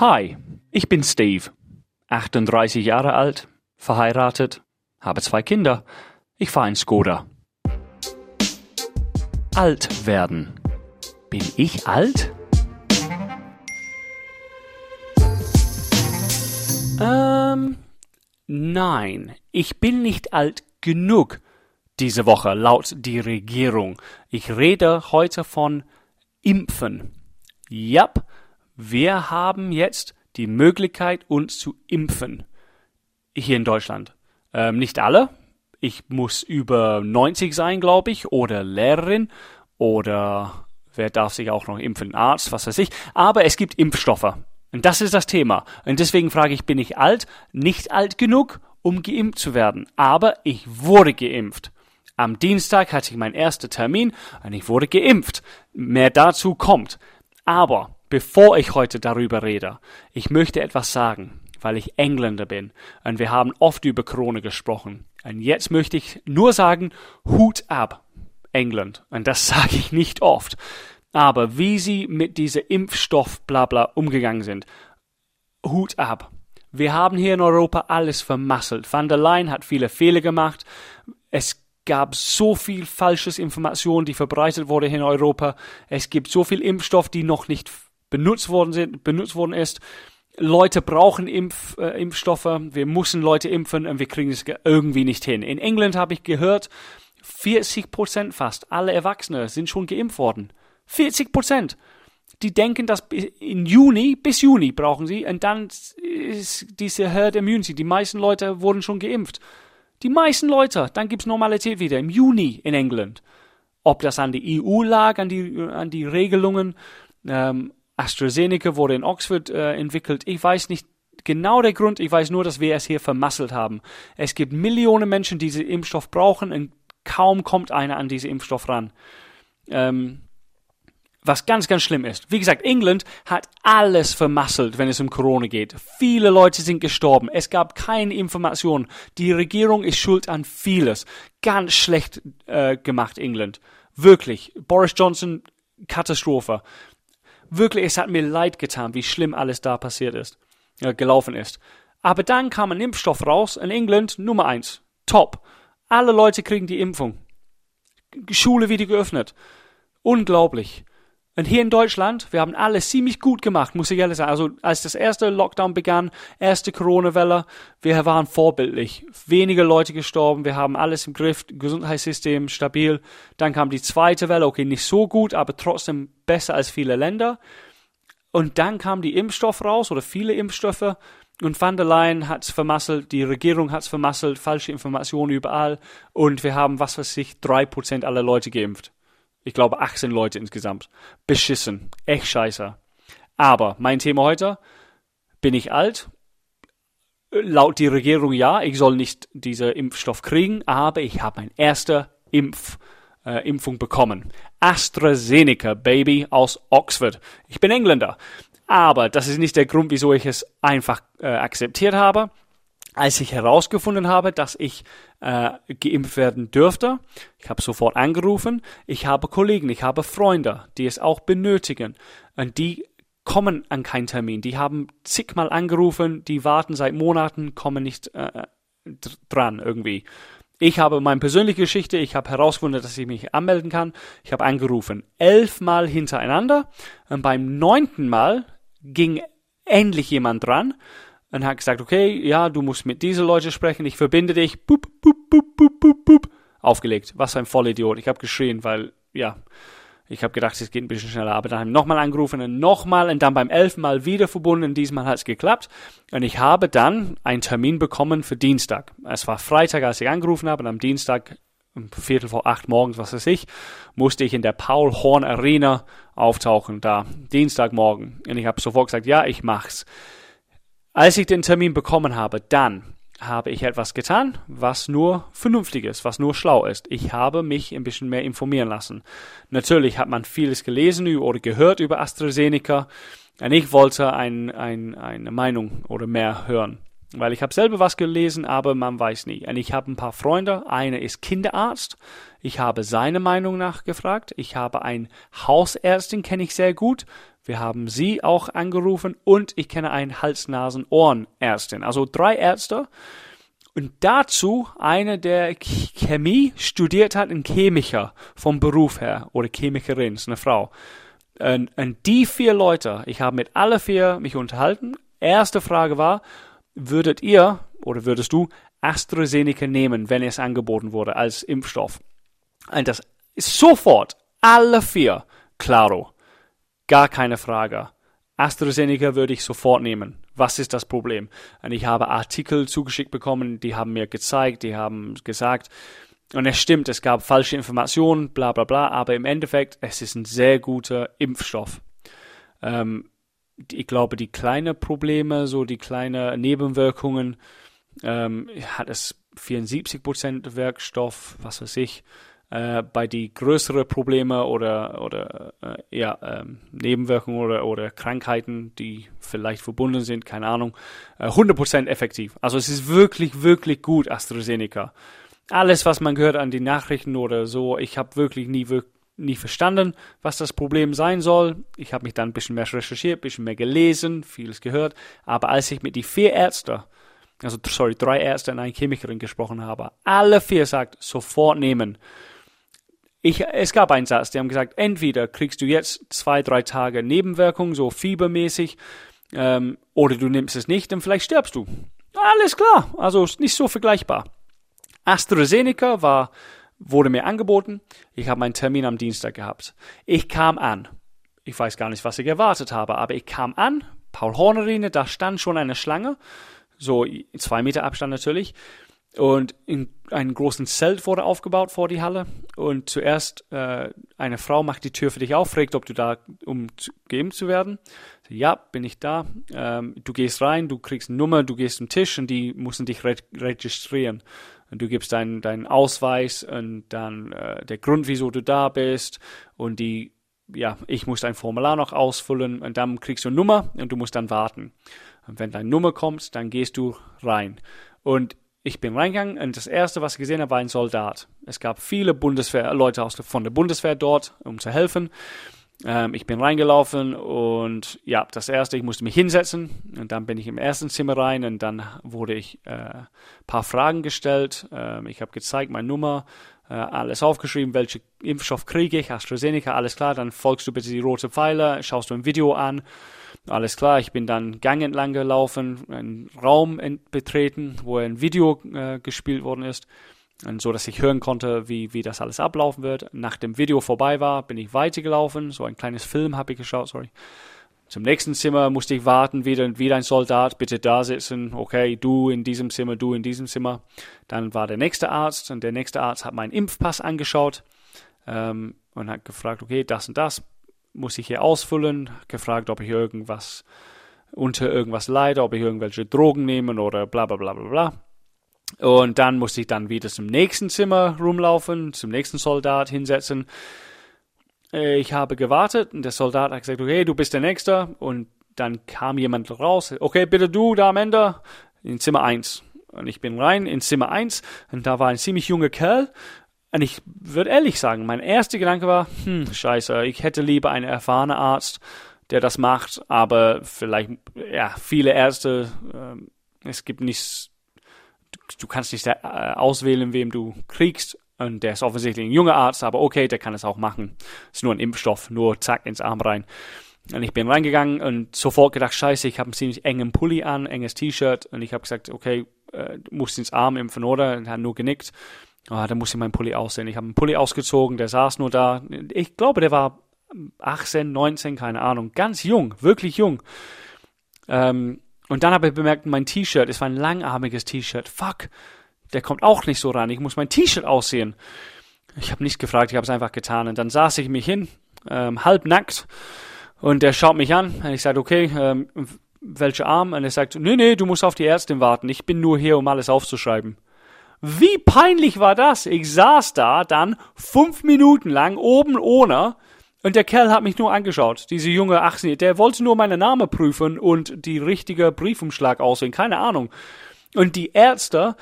Hi, ich bin Steve, 38 Jahre alt, verheiratet, habe zwei Kinder. Ich fahre in Skoda. Alt werden. Bin ich alt? Ähm, nein, ich bin nicht alt genug diese Woche laut die Regierung. Ich rede heute von Impfen. Yep, wir haben jetzt die Möglichkeit, uns zu impfen. Hier in Deutschland. Ähm, nicht alle. Ich muss über 90 sein, glaube ich, oder Lehrerin oder wer darf sich auch noch impfen? Arzt, was weiß ich. Aber es gibt Impfstoffe. Und das ist das Thema. Und deswegen frage ich, bin ich alt? Nicht alt genug, um geimpft zu werden. Aber ich wurde geimpft. Am Dienstag hatte ich meinen ersten Termin und ich wurde geimpft. Mehr dazu kommt. Aber bevor ich heute darüber rede, ich möchte etwas sagen, weil ich Engländer bin und wir haben oft über Corona gesprochen. Und jetzt möchte ich nur sagen, Hut ab, England. Und das sage ich nicht oft. Aber wie sie mit dieser Impfstoff blabla umgegangen sind, Hut ab. Wir haben hier in Europa alles vermasselt. Van der Leyen hat viele Fehler gemacht. Es gab so viel falsches Information, die verbreitet wurde in Europa. Es gibt so viel Impfstoff, die noch nicht benutzt worden sind, benutzt worden ist. Leute brauchen Impf, äh, Impfstoffe. Wir müssen Leute impfen und wir kriegen es irgendwie nicht hin. In England habe ich gehört, 40 Prozent fast alle Erwachsene sind schon geimpft worden. 40 Prozent. Die denken, dass in Juni, bis Juni brauchen sie und dann ist diese Herd Immunity. Die meisten Leute wurden schon geimpft. Die meisten Leute, dann gibt's Normalität wieder im Juni in England. Ob das an die EU lag, an die, an die Regelungen, ähm, AstraZeneca wurde in Oxford äh, entwickelt, ich weiß nicht genau der Grund, ich weiß nur, dass wir es hier vermasselt haben. Es gibt Millionen Menschen, die diesen Impfstoff brauchen und kaum kommt einer an diesen Impfstoff ran. Ähm, was ganz, ganz schlimm ist. Wie gesagt, England hat alles vermasselt, wenn es um Corona geht. Viele Leute sind gestorben. Es gab keine Information. Die Regierung ist schuld an vieles. Ganz schlecht äh, gemacht, England. Wirklich. Boris Johnson, Katastrophe. Wirklich, es hat mir leid getan, wie schlimm alles da passiert ist, äh, gelaufen ist. Aber dann kam ein Impfstoff raus in England, Nummer eins. Top. Alle Leute kriegen die Impfung. Schule wieder geöffnet. Unglaublich. Und hier in Deutschland, wir haben alles ziemlich gut gemacht, muss ich ehrlich sagen. Also als das erste Lockdown begann, erste Corona-Welle, wir waren vorbildlich. Wenige Leute gestorben, wir haben alles im Griff, Gesundheitssystem stabil. Dann kam die zweite Welle, okay, nicht so gut, aber trotzdem besser als viele Länder. Und dann kam die Impfstoff raus oder viele Impfstoffe. Und Van der Leyen hat's vermasselt, die Regierung hat's vermasselt, falsche Informationen überall. Und wir haben, was weiß ich, drei Prozent aller Leute geimpft. Ich glaube 18 Leute insgesamt. Beschissen. Echt scheiße. Aber mein Thema heute, bin ich alt? Laut die Regierung ja, ich soll nicht diesen Impfstoff kriegen, aber ich habe mein erster Impf, äh, Impfung bekommen. AstraZeneca, Baby, aus Oxford. Ich bin Engländer. Aber das ist nicht der Grund, wieso ich es einfach äh, akzeptiert habe als ich herausgefunden habe, dass ich äh, geimpft werden dürfte, ich habe sofort angerufen, ich habe Kollegen, ich habe Freunde, die es auch benötigen und die kommen an keinen Termin. Die haben zigmal angerufen, die warten seit Monaten, kommen nicht äh, dran irgendwie. Ich habe meine persönliche Geschichte, ich habe herausgefunden, dass ich mich anmelden kann. Ich habe angerufen, elfmal hintereinander und beim neunten Mal ging endlich jemand dran und hat gesagt, okay, ja, du musst mit diesen Leuten sprechen, ich verbinde dich, boop, boop, boop, boop, boop, boop, aufgelegt. Was ein Vollidiot. Ich habe geschrien, weil, ja, ich habe gedacht, es geht ein bisschen schneller, aber dann haben wir nochmal angerufen und nochmal und dann beim elften Mal wieder verbunden. Diesmal hat es geklappt und ich habe dann einen Termin bekommen für Dienstag. Es war Freitag, als ich angerufen habe und am Dienstag um Viertel vor acht morgens, was weiß ich, musste ich in der Paul Horn Arena auftauchen, da Dienstagmorgen. Und ich habe sofort gesagt, ja, ich mach's. Als ich den Termin bekommen habe, dann habe ich etwas getan, was nur vernünftig ist, was nur schlau ist. Ich habe mich ein bisschen mehr informieren lassen. Natürlich hat man vieles gelesen oder gehört über AstraZeneca und ich wollte ein, ein, eine Meinung oder mehr hören. Weil ich habe selber was gelesen, aber man weiß nie. Und ich habe ein paar Freunde. Einer ist Kinderarzt. Ich habe seine Meinung nachgefragt. Ich habe eine Hausärztin, kenne ich sehr gut Wir haben sie auch angerufen und ich kenne einen Hals-Nasen-Ohren-Ärztin. Also drei Ärzte. Und dazu eine, der Chemie studiert hat, ein Chemiker vom Beruf her oder Chemikerin, ist eine Frau. Und, und die vier Leute, ich habe mit alle vier mich unterhalten. Erste Frage war, würdet ihr oder würdest du AstraZeneca nehmen, wenn es angeboten wurde als Impfstoff? Und das ist sofort alle vier klaro. Gar keine Frage. AstraZeneca würde ich sofort nehmen. Was ist das Problem? Und ich habe Artikel zugeschickt bekommen, die haben mir gezeigt, die haben gesagt, und es stimmt, es gab falsche Informationen, bla bla bla, aber im Endeffekt, es ist ein sehr guter Impfstoff. Ähm, ich glaube, die kleinen Probleme, so die kleinen Nebenwirkungen, ähm, hat es 74% Werkstoff, was weiß ich, äh, bei die größeren Probleme oder, oder äh, ja, ähm, Nebenwirkungen oder, oder Krankheiten, die vielleicht verbunden sind, keine Ahnung, äh, 100% effektiv. Also es ist wirklich, wirklich gut, AstraZeneca. Alles, was man gehört an die Nachrichten oder so, ich habe wirklich nie, nie verstanden, was das Problem sein soll. Ich habe mich dann ein bisschen mehr recherchiert, ein bisschen mehr gelesen, vieles gehört. Aber als ich mit die vier Ärzte, also sorry, drei Ärzte und eine Chemikerin gesprochen habe, alle vier sagt, sofort nehmen. Ich, es gab einen Satz, die haben gesagt, entweder kriegst du jetzt zwei, drei Tage Nebenwirkungen, so fiebermäßig, ähm, oder du nimmst es nicht und vielleicht stirbst du. Alles klar, also ist nicht so vergleichbar. AstraZeneca war, wurde mir angeboten. Ich habe meinen Termin am Dienstag gehabt. Ich kam an. Ich weiß gar nicht, was ich erwartet habe, aber ich kam an. Paul Hornerine, da stand schon eine Schlange. So zwei Meter Abstand natürlich. Und in einem großen Zelt wurde aufgebaut vor die Halle. Und zuerst äh, eine Frau macht die Tür für dich auf, fragt, ob du da, um zu, werden. Ja, bin ich da. Ähm, du gehst rein, du kriegst eine Nummer, du gehst zum Tisch und die müssen dich re registrieren. Und du gibst deinen deinen Ausweis und dann äh, der Grund, wieso du da bist und die ja, ich muss dein Formular noch ausfüllen und dann kriegst du eine Nummer und du musst dann warten. Und wenn deine Nummer kommt, dann gehst du rein. Und ich bin reingegangen und das erste, was ich gesehen habe, war ein Soldat. Es gab viele Bundeswehr, Leute aus, von der Bundeswehr dort, um zu helfen. Ähm, ich bin reingelaufen und ja, das erste, ich musste mich hinsetzen und dann bin ich im ersten Zimmer rein und dann wurde ich äh, paar Fragen gestellt. Ähm, ich habe gezeigt, meine Nummer, alles aufgeschrieben, welche Impfstoff kriege ich, AstraZeneca, alles klar. Dann folgst du bitte die rote Pfeile, schaust du ein Video an alles klar, ich bin dann Gang entlang gelaufen, einen Raum betreten, wo ein Video äh, gespielt worden ist, und so dass ich hören konnte, wie, wie das alles ablaufen wird. Nach dem Video vorbei war, bin ich weitergelaufen, so ein kleines Film habe ich geschaut, sorry. Zum nächsten Zimmer musste ich warten, wieder, wieder ein Soldat, bitte da sitzen, okay, du in diesem Zimmer, du in diesem Zimmer. Dann war der nächste Arzt und der nächste Arzt hat meinen Impfpass angeschaut ähm, und hat gefragt, okay, das und das, muss ich hier ausfüllen, gefragt, ob ich irgendwas unter irgendwas leide, ob ich irgendwelche Drogen nehme oder bla bla bla bla bla. Und dann musste ich dann wieder zum nächsten Zimmer rumlaufen, zum nächsten Soldat hinsetzen. Äh, ich habe gewartet und der Soldat hat gesagt, okay, du bist der Nächste. Und dann kam jemand raus, okay, bitte du da am Ende in Zimmer 1. Und ich bin rein in Zimmer 1 und da war ein ziemlich junger Kerl und ich würde ehrlich sagen, mein erster Gedanke war, hm, scheiße, ich hätte lieber einen erfahrenen Arzt, der das macht, aber vielleicht, ja, viele Ärzte, äh, es gibt nichts, du, du kannst nicht äh, auswählen, wem du kriegst. Und der ist offensichtlich ein junger Arzt, aber okay, der kann es auch machen. Ist nur ein Impfstoff, nur zack ins Arm rein. Und ich bin reingegangen und sofort gedacht, scheiße, ich habe einen ziemlich engen Pulli an, enges T-Shirt. Und ich habe gesagt, okay, äh, musst ins Arm impfen, oder? Und hat nur genickt. Ah, da muss ich meinen Pulli aussehen. Ich habe einen Pulli ausgezogen, der saß nur da. Ich glaube, der war 18, 19, keine Ahnung. Ganz jung, wirklich jung. Ähm, und dann habe ich bemerkt, mein T-Shirt, es war ein langarmiges T-Shirt. Fuck, der kommt auch nicht so ran. Ich muss mein T-Shirt aussehen. Ich habe nicht gefragt, ich habe es einfach getan. Und dann saß ich mich hin, ähm, halb nackt. Und der schaut mich an. Und ich sage, okay, ähm, welcher Arm? Und er sagt, nee, nee, du musst auf die Ärztin warten. Ich bin nur hier, um alles aufzuschreiben. Wie peinlich war das? Ich saß da dann fünf Minuten lang oben ohne und der Kerl hat mich nur angeschaut. Diese junge 18, der wollte nur meinen Namen prüfen und die richtige Briefumschlag aussehen. Keine Ahnung. Und die Ärzte,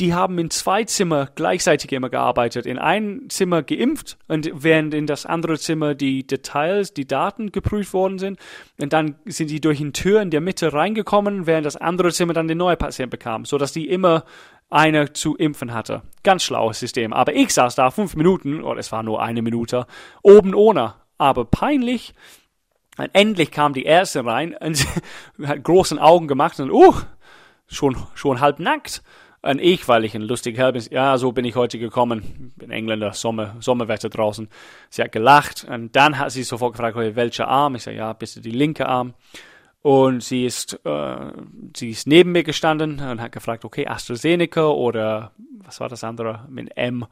die haben in zwei Zimmer gleichzeitig immer gearbeitet. In ein Zimmer geimpft und während in das andere Zimmer die Details, die Daten geprüft worden sind. Und dann sind die durch eine Tür in der Mitte reingekommen, während das andere Zimmer dann den neuen Patient bekam, sodass die immer eine zu impfen hatte. Ganz schlaues System. Aber ich saß da fünf Minuten, oder es war nur eine Minute, oben ohne. Aber peinlich. Und endlich kam die erste rein und hat großen Augen gemacht und, uh, schon, schon halb nackt. Und ich, weil ich ein lustiger Kerl bin, ja, so bin ich heute gekommen. Bin Engländer, Sommer, Sommerwetter draußen. Sie hat gelacht und dann hat sie sofort gefragt, welcher Arm? Ich sage, ja, bist du die linke Arm? Und sie ist, äh, sie ist neben mir gestanden und hat gefragt, okay, AstraZeneca oder was war das andere mit M?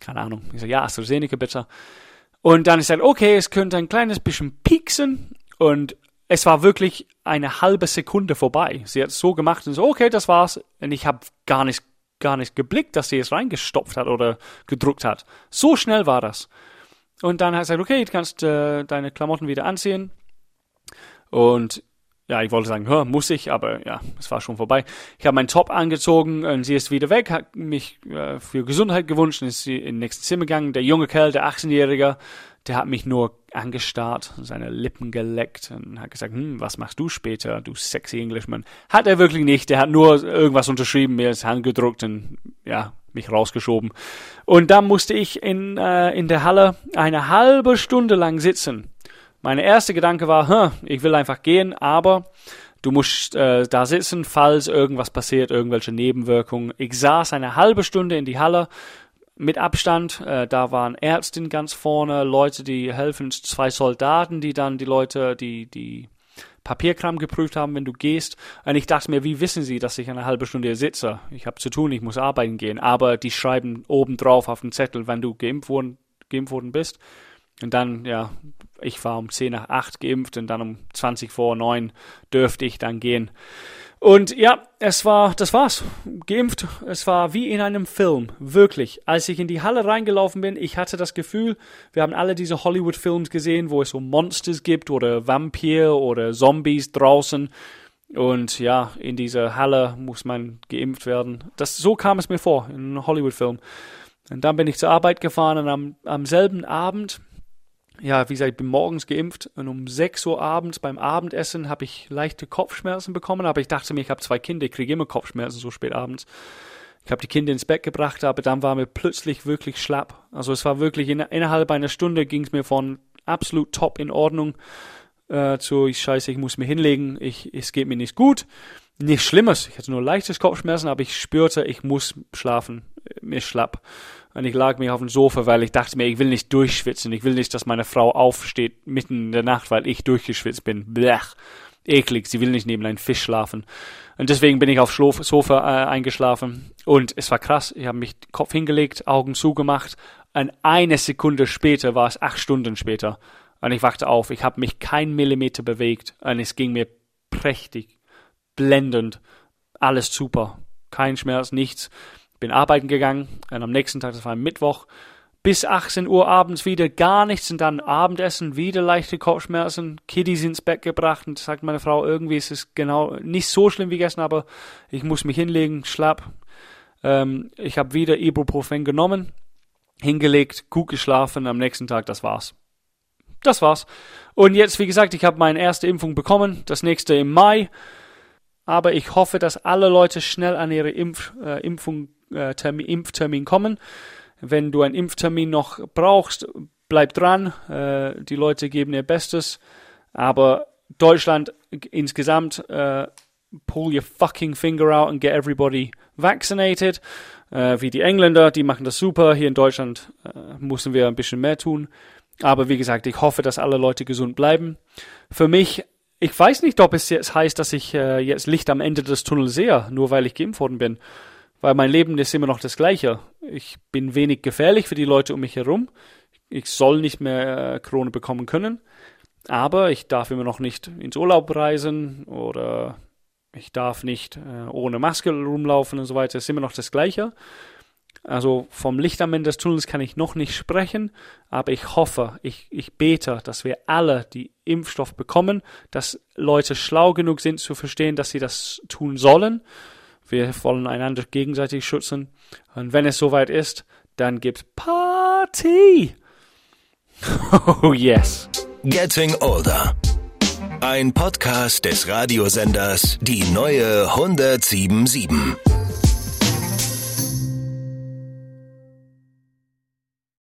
Keine Ahnung. Ich sage, ja, AstraZeneca bitte. Und dann ist er, okay, es könnte ein kleines bisschen pieksen. Und es war wirklich eine halbe Sekunde vorbei. Sie hat es so gemacht und so, okay, das war's. Und ich habe gar nicht, gar nicht geblickt, dass sie es reingestopft hat oder gedruckt hat. So schnell war das. Und dann hat sie gesagt, okay, du kannst äh, deine Klamotten wieder anziehen. Und ja, ich wollte sagen, hör, muss ich, aber ja, es war schon vorbei. Ich habe meinen Top angezogen und sie ist wieder weg, hat mich äh, für Gesundheit gewünscht und ist sie in nächsten Zimmer gegangen. Der junge Kerl, der 18-Jährige, der hat mich nur angestarrt, seine Lippen geleckt und hat gesagt, hm, was machst du später, du sexy Englishman? Hat er wirklich nicht, der hat nur irgendwas unterschrieben, mir ins Hand gedruckt und ja, mich rausgeschoben. Und dann musste ich in, äh, in der Halle eine halbe Stunde lang sitzen. Meine erste Gedanke war, hm, ich will einfach gehen, aber du musst äh, da sitzen, falls irgendwas passiert, irgendwelche Nebenwirkungen. Ich saß eine halbe Stunde in die Halle mit Abstand. Äh, da waren Ärzte ganz vorne, Leute, die helfen, zwei Soldaten, die dann die Leute, die, die Papierkram geprüft haben, wenn du gehst. Und ich dachte mir, wie wissen sie, dass ich eine halbe Stunde hier sitze? Ich habe zu tun, ich muss arbeiten gehen. Aber die schreiben oben drauf auf dem Zettel, wenn du geimpft worden, geimpft worden bist. Und dann, ja, ich war um 10 nach 8 geimpft und dann um 20 vor 9 dürfte ich dann gehen. Und ja, es war, das war's. Geimpft. Es war wie in einem Film. Wirklich. Als ich in die Halle reingelaufen bin, ich hatte das Gefühl, wir haben alle diese Hollywood-Films gesehen, wo es so Monsters gibt oder Vampir oder Zombies draußen. Und ja, in dieser Halle muss man geimpft werden. Das, so kam es mir vor, in einem Hollywood-Film. Und dann bin ich zur Arbeit gefahren und am, am selben Abend ja, wie gesagt, ich bin morgens geimpft und um 6 Uhr abends beim Abendessen habe ich leichte Kopfschmerzen bekommen, aber ich dachte mir, ich habe zwei Kinder, ich kriege immer Kopfschmerzen so spät abends. Ich habe die Kinder ins Bett gebracht, aber dann war mir plötzlich wirklich schlapp. Also es war wirklich in, innerhalb einer Stunde ging es mir von absolut top in Ordnung äh, zu, ich scheiße, ich muss mir hinlegen, ich, es geht mir nicht gut. Nichts Schlimmes, ich hatte nur leichtes Kopfschmerzen, aber ich spürte, ich muss schlafen, mir schlapp. Und ich lag mir auf dem Sofa, weil ich dachte mir, ich will nicht durchschwitzen. Ich will nicht, dass meine Frau aufsteht mitten in der Nacht, weil ich durchgeschwitzt bin. Blech. Eklig. Sie will nicht neben einem Fisch schlafen. Und deswegen bin ich aufs Sofa äh, eingeschlafen. Und es war krass. Ich habe mich Kopf hingelegt, Augen zugemacht. Und eine Sekunde später war es acht Stunden später. Und ich wachte auf. Ich habe mich kein Millimeter bewegt. Und es ging mir prächtig. Blendend. Alles super. Kein Schmerz, nichts bin arbeiten gegangen und am nächsten Tag, das war Mittwoch, bis 18 Uhr abends wieder gar nichts und dann Abendessen, wieder leichte Kopfschmerzen, Kiddies ins Bett gebracht und sagt meine Frau, irgendwie ist es genau nicht so schlimm wie gestern, aber ich muss mich hinlegen, schlapp. Ähm, ich habe wieder Ibuprofen genommen, hingelegt, gut geschlafen, am nächsten Tag, das war's. Das war's. Und jetzt, wie gesagt, ich habe meine erste Impfung bekommen, das nächste im Mai. Aber ich hoffe, dass alle Leute schnell an ihre Impf, äh, Impfung äh, Termin, Impftermin kommen. Wenn du einen Impftermin noch brauchst, bleib dran. Äh, die Leute geben ihr Bestes. Aber Deutschland insgesamt, äh, pull your fucking finger out and get everybody vaccinated. Äh, wie die Engländer, die machen das super. Hier in Deutschland äh, müssen wir ein bisschen mehr tun. Aber wie gesagt, ich hoffe, dass alle Leute gesund bleiben. Für mich, ich weiß nicht, ob es jetzt heißt, dass ich äh, jetzt Licht am Ende des Tunnels sehe, nur weil ich geimpft worden bin weil mein Leben ist immer noch das gleiche. Ich bin wenig gefährlich für die Leute um mich herum. Ich soll nicht mehr äh, Krone bekommen können, aber ich darf immer noch nicht ins Urlaub reisen oder ich darf nicht äh, ohne Maske rumlaufen und so weiter. Es ist immer noch das gleiche. Also vom Licht am Ende des Tunnels kann ich noch nicht sprechen, aber ich hoffe, ich, ich bete, dass wir alle die Impfstoff bekommen, dass Leute schlau genug sind zu verstehen, dass sie das tun sollen Wir wollen einander gegenseitig schützen. Und wenn es soweit ist, dann gibt's Party. Oh yes. Getting Older. Ein Podcast des Radiosenders Die neue 1077.